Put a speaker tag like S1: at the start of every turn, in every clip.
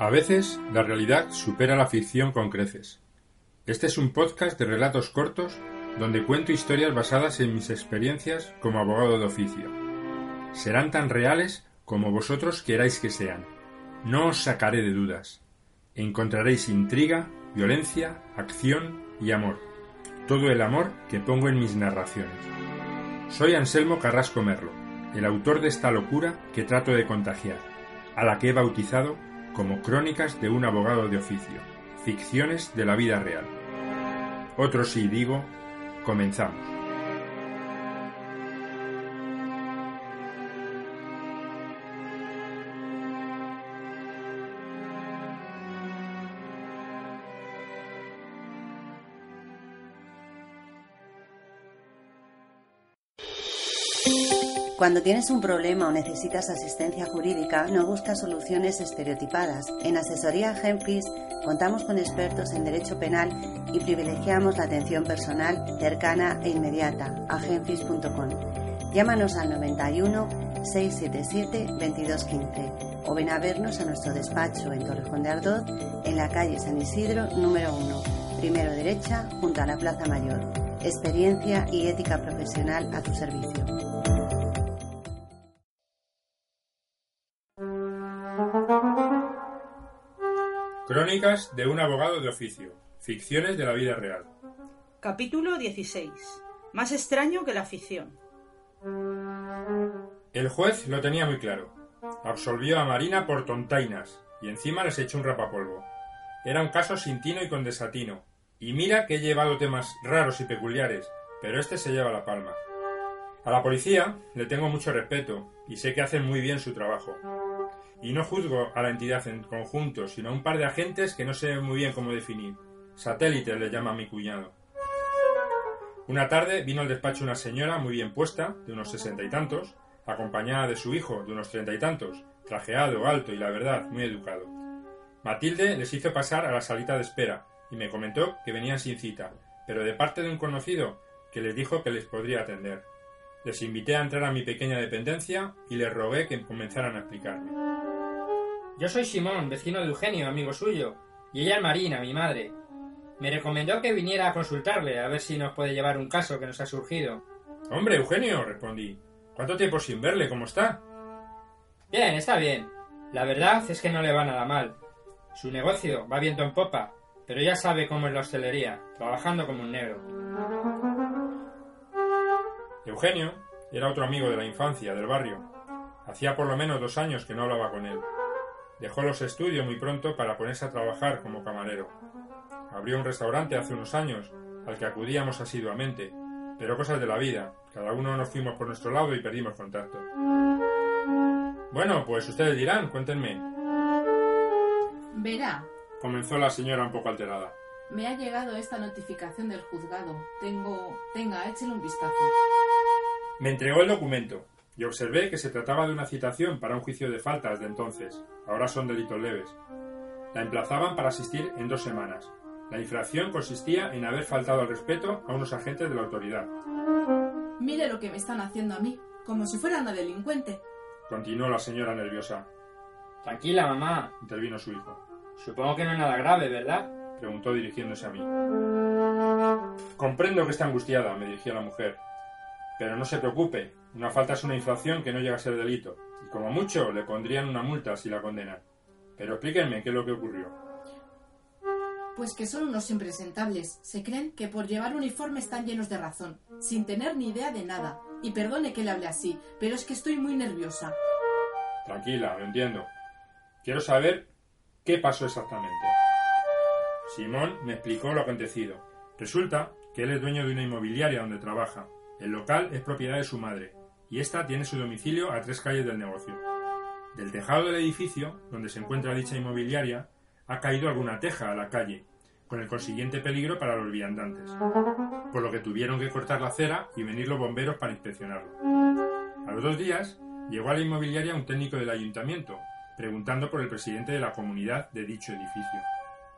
S1: A veces la realidad supera la ficción con creces. Este es un podcast de relatos cortos donde cuento historias basadas en mis experiencias como abogado de oficio. Serán tan reales como vosotros queráis que sean. No os sacaré de dudas. Encontraréis intriga, violencia, acción y amor. Todo el amor que pongo en mis narraciones. Soy Anselmo Carrasco Merlo, el autor de esta locura que trato de contagiar, a la que he bautizado como Crónicas de un abogado de oficio, ficciones de la vida real. Otro sí digo, comenzamos.
S2: Cuando tienes un problema o necesitas asistencia jurídica, no buscas soluciones estereotipadas. En Asesoría Genfis contamos con expertos en derecho penal y privilegiamos la atención personal cercana e inmediata a genfis.com. Llámanos al 91 677 2215 o ven a vernos a nuestro despacho en Torrejón de Ardoz, en la calle San Isidro número 1, primero derecha, junto a la Plaza Mayor. Experiencia y ética profesional a tu servicio.
S1: Crónicas de un abogado de oficio. Ficciones de la vida real.
S3: Capítulo 16. Más extraño que la ficción.
S1: El juez lo tenía muy claro. Absolvió a Marina por tontainas y encima les echó un rapapolvo. Era un caso sin tino y con desatino. Y mira que he llevado temas raros y peculiares, pero este se lleva la palma. A la policía le tengo mucho respeto y sé que hacen muy bien su trabajo. Y no juzgo a la entidad en conjunto, sino a un par de agentes que no sé muy bien cómo definir. Satélite le llama mi cuñado. Una tarde vino al despacho una señora muy bien puesta, de unos sesenta y tantos, acompañada de su hijo, de unos treinta y tantos, trajeado, alto y la verdad, muy educado. Matilde les hizo pasar a la salita de espera y me comentó que venían sin cita, pero de parte de un conocido que les dijo que les podría atender. Les invité a entrar a mi pequeña dependencia y les rogué que comenzaran a explicarme.
S4: Yo soy Simón, vecino de Eugenio, amigo suyo, y ella es Marina, mi madre. Me recomendó que viniera a consultarle a ver si nos puede llevar un caso que nos ha surgido.
S1: Hombre, Eugenio, respondí. ¿Cuánto tiempo sin verle? ¿Cómo está?
S4: Bien, está bien. La verdad es que no le va nada mal. Su negocio va viento en popa, pero ya sabe cómo es la hostelería, trabajando como un negro.
S1: Eugenio era otro amigo de la infancia, del barrio. Hacía por lo menos dos años que no hablaba con él. Dejó los estudios muy pronto para ponerse a trabajar como camarero. Abrió un restaurante hace unos años, al que acudíamos asiduamente, pero cosas de la vida. Cada uno nos fuimos por nuestro lado y perdimos contacto. Bueno, pues ustedes dirán, cuéntenme.
S5: Verá,
S1: Comenzó la señora un poco alterada.
S5: me ha llegado esta notificación del juzgado. Tengo... Tenga, échele un vistazo.
S1: Me entregó el documento y observé que se trataba de una citación para un juicio de faltas de entonces. Ahora son delitos leves. La emplazaban para asistir en dos semanas. La infracción consistía en haber faltado al respeto a unos agentes de la autoridad.
S5: Mire lo que me están haciendo a mí, como si fuera una delincuente.
S1: Continuó la señora nerviosa.
S4: Tranquila, mamá.
S1: Intervino su hijo.
S4: Supongo que no es nada grave, ¿verdad?
S1: Preguntó dirigiéndose a mí. Comprendo que está angustiada, me dirigió la mujer. Pero no se preocupe, una falta es una infracción que no llega a ser delito, y como mucho le pondrían una multa si la condenan. Pero explíquenme qué es lo que ocurrió.
S5: Pues que son unos impresentables. Se creen que por llevar uniforme están llenos de razón, sin tener ni idea de nada. Y perdone que le hable así, pero es que estoy muy nerviosa.
S1: Tranquila, lo entiendo. Quiero saber qué pasó exactamente. Simón me explicó lo acontecido. Resulta que él es dueño de una inmobiliaria donde trabaja. El local es propiedad de su madre, y ésta tiene su domicilio a tres calles del negocio. Del tejado del edificio, donde se encuentra dicha inmobiliaria, ha caído alguna teja a la calle, con el consiguiente peligro para los viandantes, por lo que tuvieron que cortar la acera y venir los bomberos para inspeccionarlo. A los dos días, llegó a la inmobiliaria un técnico del ayuntamiento, preguntando por el presidente de la comunidad de dicho edificio.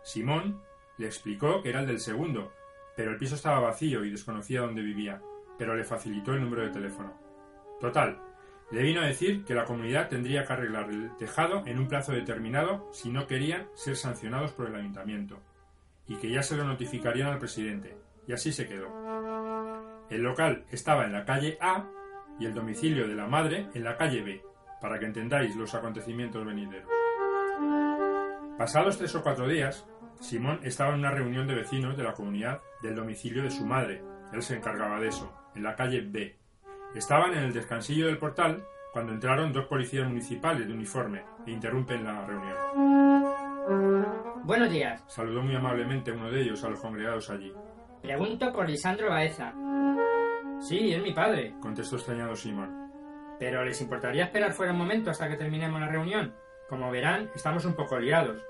S1: Simón le explicó que era el del segundo, pero el piso estaba vacío y desconocía dónde vivía, pero le facilitó el número de teléfono. Total, le vino a decir que la comunidad tendría que arreglar el tejado en un plazo determinado si no querían ser sancionados por el ayuntamiento, y que ya se lo notificarían al presidente, y así se quedó. El local estaba en la calle A y el domicilio de la madre en la calle B, para que entendáis los acontecimientos venideros. Pasados tres o cuatro días, Simón estaba en una reunión de vecinos de la comunidad del domicilio de su madre. Él se encargaba de eso, en la calle B. Estaban en el descansillo del portal cuando entraron dos policías municipales de uniforme e interrumpen la reunión.
S4: Buenos días.
S1: Saludó muy amablemente uno de ellos a los congregados allí.
S4: Pregunto por Lisandro Baeza. Sí, es mi padre.
S1: Contestó extrañado Simón.
S4: Pero ¿les importaría esperar fuera un momento hasta que terminemos la reunión? Como verán, estamos un poco liados.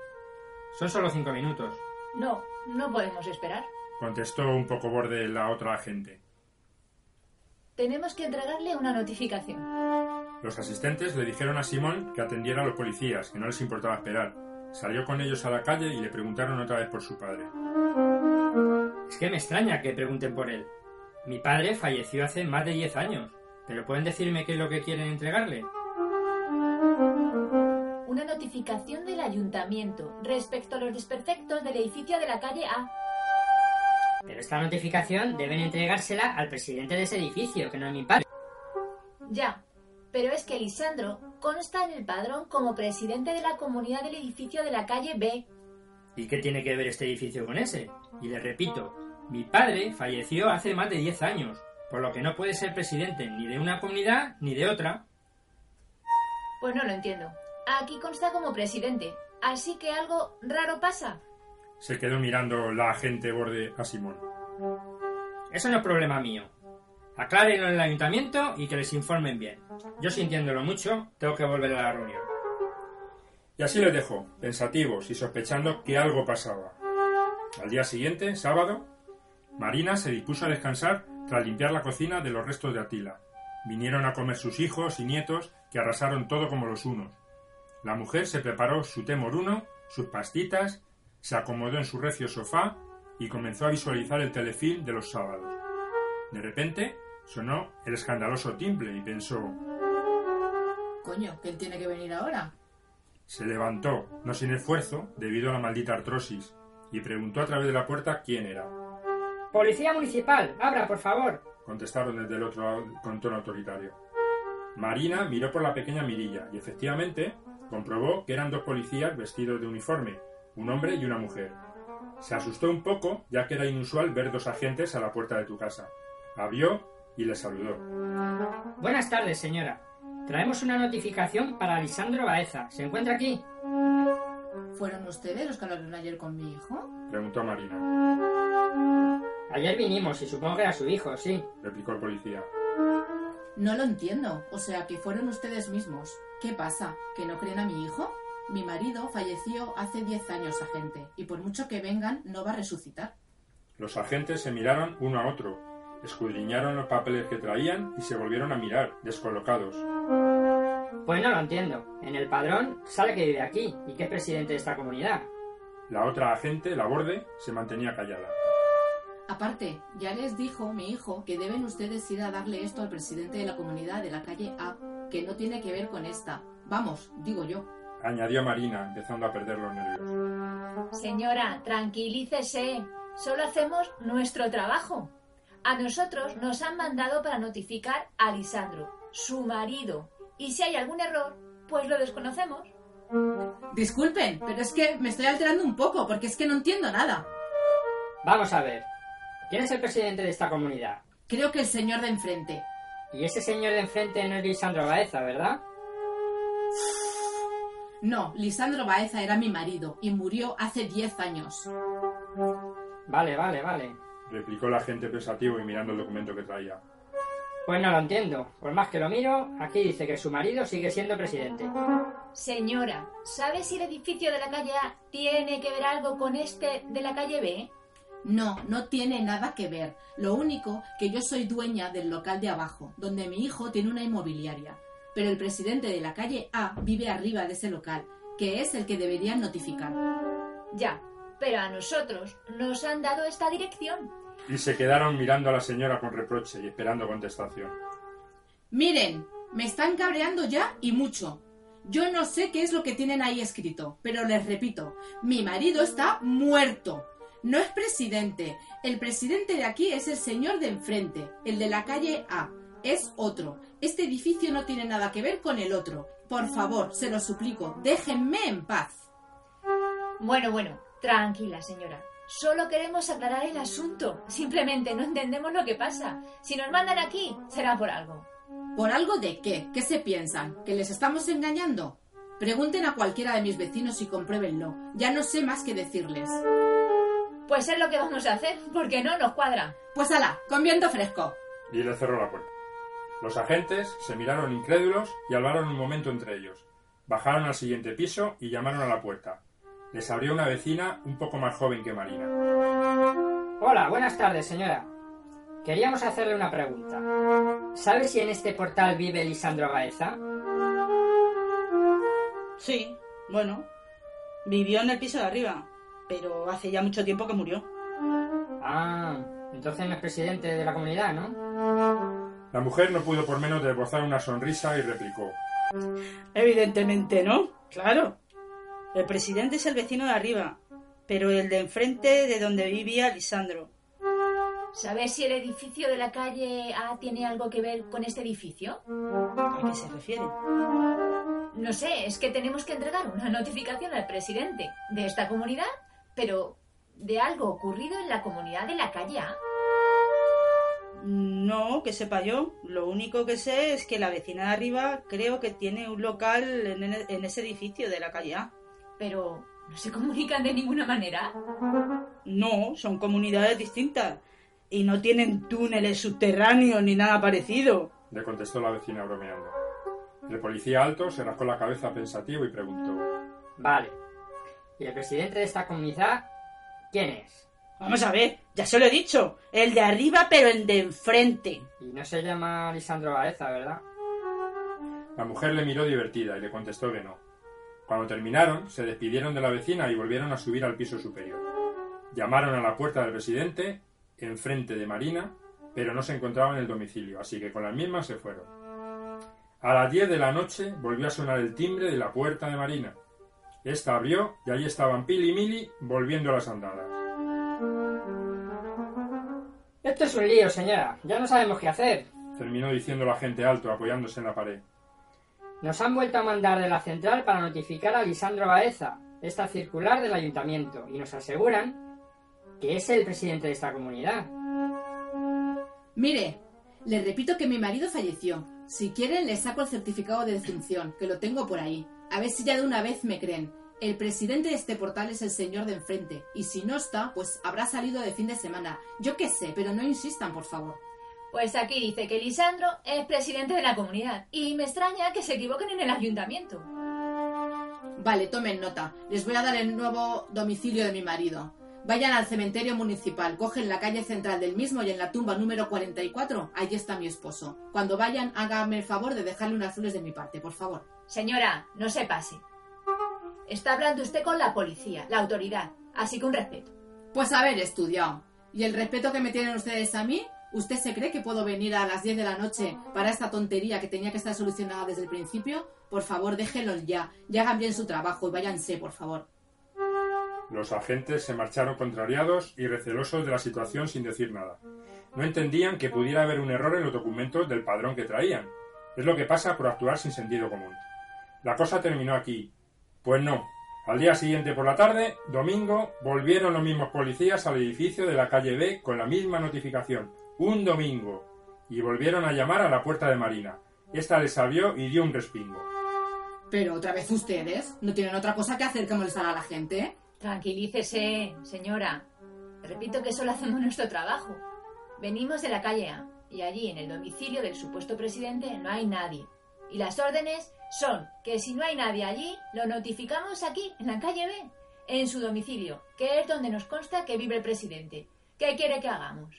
S4: Son solo cinco minutos.
S6: No, no podemos esperar.
S1: Contestó un poco borde la otra agente.
S6: Tenemos que entregarle una notificación.
S1: Los asistentes le dijeron a Simón que atendiera a los policías, que no les importaba esperar. Salió con ellos a la calle y le preguntaron otra vez por su padre.
S4: Es que me extraña que pregunten por él. Mi padre falleció hace más de diez años. ¿Pero pueden decirme qué es lo que quieren entregarle?
S6: Una notificación del ayuntamiento respecto a los desperfectos del edificio de la calle A.
S4: Pero esta notificación deben entregársela al presidente de ese edificio, que no es mi padre.
S6: Ya, pero es que Lisandro consta en el padrón como presidente de la comunidad del edificio de la calle B.
S4: ¿Y qué tiene que ver este edificio con ese? Y le repito, mi padre falleció hace más de 10 años, por lo que no puede ser presidente ni de una comunidad ni de otra.
S6: Pues no lo entiendo. Aquí consta como presidente, así que algo raro pasa.
S1: Se quedó mirando la agente borde a Simón.
S4: Eso no es problema mío. Aclárenlo en el ayuntamiento y que les informen bien. Yo sintiéndolo mucho, tengo que volver a la reunión.
S1: Y así les dejó, pensativos y sospechando que algo pasaba. Al día siguiente, sábado, Marina se dispuso a descansar tras limpiar la cocina de los restos de Atila. Vinieron a comer sus hijos y nietos que arrasaron todo como los unos. La mujer se preparó su té moruno, sus pastitas, se acomodó en su recio sofá y comenzó a visualizar el telefilm de los sábados. De repente sonó el escandaloso timbre y pensó
S5: Coño, que él tiene que venir ahora.
S1: Se levantó, no sin esfuerzo, debido a la maldita artrosis, y preguntó a través de la puerta quién era.
S4: Policía municipal, abra, por favor.
S1: Contestaron desde el otro lado con tono autoritario. Marina miró por la pequeña mirilla y efectivamente comprobó que eran dos policías vestidos de uniforme, un hombre y una mujer. Se asustó un poco, ya que era inusual ver dos agentes a la puerta de tu casa. Abrió y le saludó.
S4: Buenas tardes, señora. Traemos una notificación para Lisandro Baeza. ¿Se encuentra aquí?
S5: ¿Fueron ustedes los que hablaron ayer con mi hijo?
S1: Preguntó Marina.
S4: Ayer vinimos y supongo que era su hijo, sí.
S1: Replicó el policía.
S5: No lo entiendo. O sea, que fueron ustedes mismos. ¿Qué pasa? ¿Que no creen a mi hijo? Mi marido falleció hace 10 años, agente, y por mucho que vengan, no va a resucitar.
S1: Los agentes se miraron uno a otro, escudriñaron los papeles que traían y se volvieron a mirar, descolocados.
S4: Pues no lo entiendo. En el padrón sale que vive aquí y que es presidente de esta comunidad.
S1: La otra agente, la borde, se mantenía callada.
S5: Aparte, ya les dijo mi hijo que deben ustedes ir a darle esto al presidente de la comunidad de la calle A, que no tiene que ver con esta. Vamos, digo yo.
S1: Añadió Marina, empezando a perder los nervios.
S6: Señora, tranquilícese. Solo hacemos nuestro trabajo. A nosotros nos han mandado para notificar a Lisandro, su marido. Y si hay algún error, pues lo desconocemos.
S5: Disculpen, pero es que me estoy alterando un poco, porque es que no entiendo nada.
S4: Vamos a ver. ¿Quién es el presidente de esta comunidad?
S5: Creo que el señor de enfrente.
S4: Y ese señor de enfrente no es Lisandro Baeza, ¿verdad?
S5: No, Lisandro Baeza era mi marido y murió hace 10 años.
S4: Vale, vale, vale.
S1: Replicó el agente pensativo y mirando el documento que traía.
S4: Pues no lo entiendo. Por más que lo miro, aquí dice que su marido sigue siendo presidente.
S6: Señora, ¿sabe si el edificio de la calle A tiene que ver algo con este de la calle B?
S5: No, no tiene nada que ver. Lo único que yo soy dueña del local de abajo, donde mi hijo tiene una inmobiliaria. Pero el presidente de la calle A vive arriba de ese local, que es el que deberían notificar.
S6: Ya, pero a nosotros nos han dado esta dirección.
S1: Y se quedaron mirando a la señora con reproche y esperando contestación.
S5: Miren, me están cabreando ya y mucho. Yo no sé qué es lo que tienen ahí escrito, pero les repito, mi marido está muerto. No es presidente. El presidente de aquí es el señor de enfrente, el de la calle A. Es otro. Este edificio no tiene nada que ver con el otro. Por favor, se lo suplico, déjenme en paz.
S6: Bueno, bueno, tranquila, señora. Solo queremos aclarar el asunto. Simplemente no entendemos lo que pasa. Si nos mandan aquí, será por algo.
S5: ¿Por algo de qué? ¿Qué se piensan? ¿Que les estamos engañando? Pregunten a cualquiera de mis vecinos y compruébenlo. Ya no sé más que decirles.
S6: Pues es lo que vamos a hacer, porque no nos cuadra.
S5: Pues ala, con viento fresco.
S1: Y le cerró la puerta. Los agentes se miraron incrédulos y hablaron un momento entre ellos. Bajaron al siguiente piso y llamaron a la puerta. Les abrió una vecina un poco más joven que Marina.
S4: Hola, buenas tardes, señora. Queríamos hacerle una pregunta. ¿Sabe si en este portal vive Lisandro Baeza?
S3: Sí, bueno. Vivió en el piso de arriba, pero hace ya mucho tiempo que murió.
S4: Ah, entonces no es presidente de la comunidad, ¿no?
S1: La mujer no pudo por menos de esbozar una sonrisa y replicó.
S3: Evidentemente no, claro. El presidente es el vecino de arriba, pero el de enfrente de donde vivía Lisandro.
S6: ¿Sabes si el edificio de la calle A tiene algo que ver con este edificio?
S3: ¿A qué se refiere?
S6: No sé, es que tenemos que entregar una notificación al presidente de esta comunidad, pero de algo ocurrido en la comunidad de la calle A.
S3: No, que sepa yo. Lo único que sé es que la vecina de arriba creo que tiene un local en, en ese edificio de la calle A.
S6: Pero, ¿no se comunican de ninguna manera?
S3: No, son comunidades distintas. Y no tienen túneles subterráneos ni nada parecido.
S1: Le contestó la vecina bromeando. El policía alto se rascó la cabeza pensativo y preguntó.
S4: Vale. ¿Y el presidente de esta comunidad quién es?
S3: Vamos a ver, ya se lo he dicho. El de arriba, pero el de enfrente.
S4: Y no se llama Lisandro Baeza, ¿verdad?
S1: La mujer le miró divertida y le contestó que no. Cuando terminaron, se despidieron de la vecina y volvieron a subir al piso superior. Llamaron a la puerta del presidente, enfrente de Marina, pero no se encontraba en el domicilio, así que con las mismas se fueron. A las diez de la noche volvió a sonar el timbre de la puerta de Marina. Esta abrió y allí estaban Pili y Mili volviendo a las andadas.
S4: Esto es un lío, señora. Ya no sabemos qué hacer.
S1: Terminó diciendo la gente alto, apoyándose en la pared.
S4: Nos han vuelto a mandar de la central para notificar a Lisandro Baeza esta circular del ayuntamiento y nos aseguran que es el presidente de esta comunidad.
S5: Mire, le repito que mi marido falleció. Si quieren, le saco el certificado de defunción, que lo tengo por ahí. A ver si ya de una vez me creen. El presidente de este portal es el señor de enfrente, y si no está, pues habrá salido de fin de semana. Yo qué sé, pero no insistan, por favor.
S6: Pues aquí dice que Lisandro es presidente de la comunidad, y me extraña que se equivoquen en el ayuntamiento.
S5: Vale, tomen nota. Les voy a dar el nuevo domicilio de mi marido. Vayan al cementerio municipal, cogen la calle central del mismo y en la tumba número 44, allí está mi esposo. Cuando vayan, háganme el favor de dejarle unas flores de mi parte, por favor.
S6: Señora, no se pase. Está hablando usted con la policía, la autoridad, así que un respeto.
S5: Pues haber estudiado. ¿Y el respeto que me tienen ustedes a mí? ¿Usted se cree que puedo venir a las 10 de la noche para esta tontería que tenía que estar solucionada desde el principio? Por favor, déjenlos ya. Y hagan bien su trabajo y váyanse, por favor.
S1: Los agentes se marcharon contrariados y recelosos de la situación sin decir nada. No entendían que pudiera haber un error en los documentos del padrón que traían. Es lo que pasa por actuar sin sentido común. La cosa terminó aquí. Pues no. Al día siguiente por la tarde, domingo, volvieron los mismos policías al edificio de la calle B con la misma notificación. Un domingo. Y volvieron a llamar a la puerta de Marina. Esta les abrió y dio un respingo.
S5: Pero otra vez ustedes no tienen otra cosa que hacer que molestar a la gente.
S6: Tranquilícese, señora. Repito que solo hacemos nuestro trabajo. Venimos de la calle A y allí en el domicilio del supuesto presidente no hay nadie. Y las órdenes son que si no hay nadie allí, lo notificamos aquí, en la calle B, en su domicilio, que es donde nos consta que vive el presidente. ¿Qué quiere que hagamos?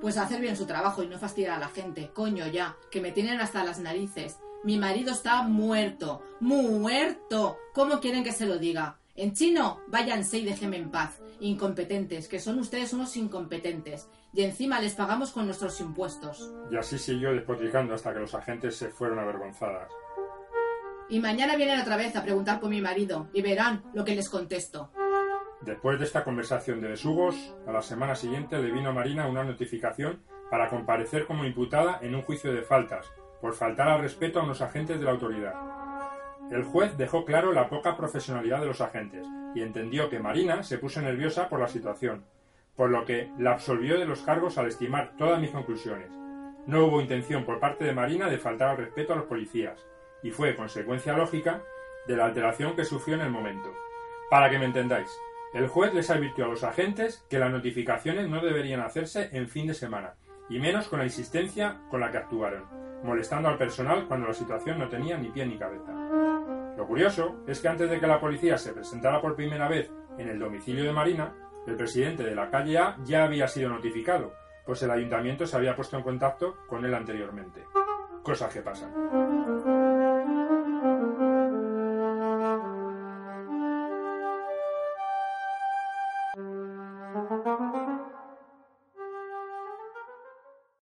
S5: Pues hacer bien su trabajo y no fastidiar a la gente. Coño ya, que me tienen hasta las narices. Mi marido está muerto. Muerto. ¿Cómo quieren que se lo diga? En chino, váyanse y déjenme en paz. Incompetentes, que son ustedes unos incompetentes. Y encima les pagamos con nuestros impuestos.
S1: Y así siguió despotricando hasta que los agentes se fueron avergonzadas.
S5: Y mañana vienen otra vez a preguntar por mi marido y verán lo que les contesto.
S1: Después de esta conversación de besugos, a la semana siguiente le vino a Marina una notificación para comparecer como imputada en un juicio de faltas, por faltar al respeto a unos agentes de la autoridad. El juez dejó claro la poca profesionalidad de los agentes y entendió que Marina se puso nerviosa por la situación, por lo que la absolvió de los cargos al estimar todas mis conclusiones. No hubo intención por parte de Marina de faltar al respeto a los policías, y fue consecuencia lógica de la alteración que sufrió en el momento. Para que me entendáis, el juez les advirtió a los agentes que las notificaciones no deberían hacerse en fin de semana, y menos con la insistencia con la que actuaron, molestando al personal cuando la situación no tenía ni pie ni cabeza. Curioso es que antes de que la policía se presentara por primera vez en el domicilio de Marina, el presidente de la calle A ya había sido notificado, pues el ayuntamiento se había puesto en contacto con él anteriormente. Cosas que pasan.